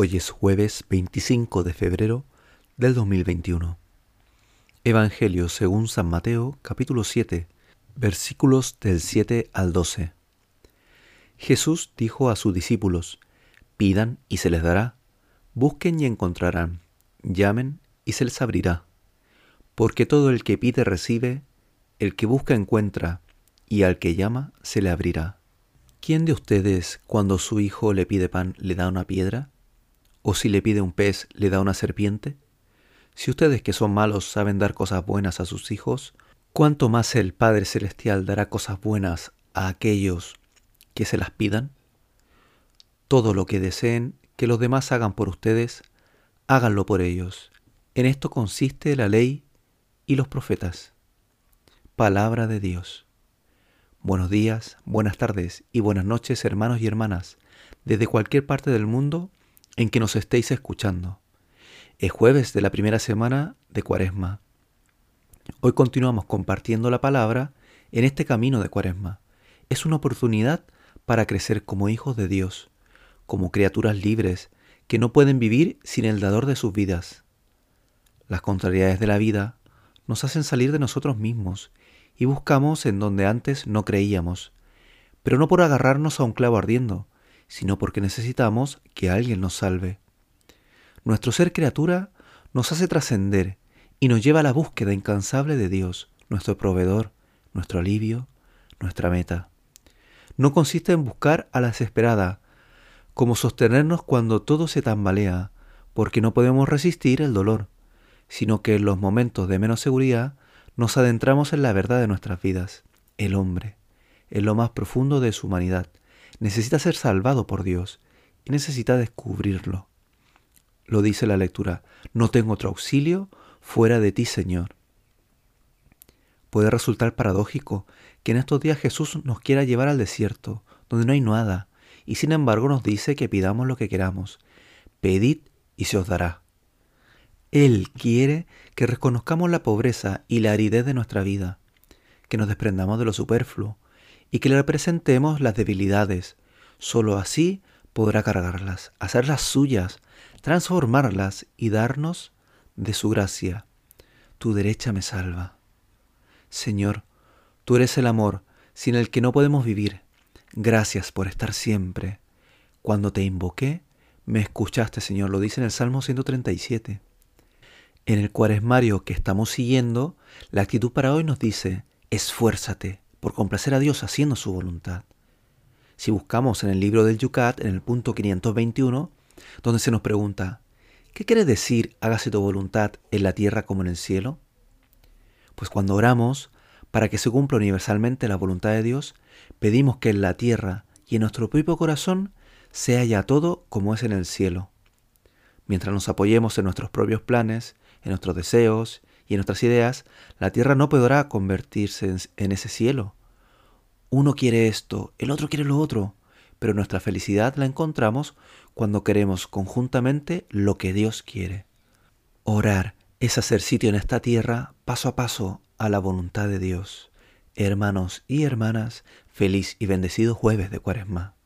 Hoy es jueves 25 de febrero del 2021. Evangelio según San Mateo capítulo 7 versículos del 7 al 12. Jesús dijo a sus discípulos, pidan y se les dará, busquen y encontrarán, llamen y se les abrirá. Porque todo el que pide recibe, el que busca encuentra, y al que llama se le abrirá. ¿Quién de ustedes cuando su hijo le pide pan le da una piedra? ¿O si le pide un pez, le da una serpiente? Si ustedes que son malos saben dar cosas buenas a sus hijos, ¿cuánto más el Padre Celestial dará cosas buenas a aquellos que se las pidan? Todo lo que deseen que los demás hagan por ustedes, háganlo por ellos. En esto consiste la ley y los profetas. Palabra de Dios. Buenos días, buenas tardes y buenas noches hermanos y hermanas, desde cualquier parte del mundo en que nos estéis escuchando. Es jueves de la primera semana de Cuaresma. Hoy continuamos compartiendo la palabra en este camino de Cuaresma. Es una oportunidad para crecer como hijos de Dios, como criaturas libres que no pueden vivir sin el dador de sus vidas. Las contrariedades de la vida nos hacen salir de nosotros mismos y buscamos en donde antes no creíamos, pero no por agarrarnos a un clavo ardiendo, sino porque necesitamos que alguien nos salve. Nuestro ser criatura nos hace trascender y nos lleva a la búsqueda incansable de Dios, nuestro proveedor, nuestro alivio, nuestra meta. No consiste en buscar a la desesperada, como sostenernos cuando todo se tambalea, porque no podemos resistir el dolor, sino que en los momentos de menos seguridad nos adentramos en la verdad de nuestras vidas, el hombre, en lo más profundo de su humanidad, necesita ser salvado por Dios y necesita descubrirlo. Lo dice la lectura, no tengo otro auxilio fuera de ti, Señor. Puede resultar paradójico que en estos días Jesús nos quiera llevar al desierto, donde no hay nada, y sin embargo nos dice que pidamos lo que queramos. Pedid y se os dará. Él quiere que reconozcamos la pobreza y la aridez de nuestra vida, que nos desprendamos de lo superfluo, y que le representemos las debilidades. Solo así podrá cargarlas, hacerlas suyas, transformarlas y darnos de su gracia. Tu derecha me salva. Señor, tú eres el amor sin el que no podemos vivir. Gracias por estar siempre. Cuando te invoqué, me escuchaste, Señor, lo dice en el Salmo 137. En el cuaresmario que estamos siguiendo, la actitud para hoy nos dice, esfuérzate, por complacer a Dios haciendo su voluntad. Si buscamos en el libro del Yucat, en el punto 521, donde se nos pregunta, ¿qué quiere decir hágase tu voluntad en la tierra como en el cielo? Pues cuando oramos, para que se cumpla universalmente la voluntad de Dios, pedimos que en la tierra y en nuestro propio corazón sea ya todo como es en el cielo. Mientras nos apoyemos en nuestros propios planes, en nuestros deseos y en nuestras ideas, la tierra no podrá convertirse en, ese cielo. Uno quiere esto, el otro quiere lo otro, pero nuestra felicidad la encontramos cuando queremos conjuntamente lo que Dios quiere. Orar es hacer sitio en esta tierra paso a paso a la voluntad de Dios. Hermanos y hermanas, feliz y bendecido jueves de Cuaresma.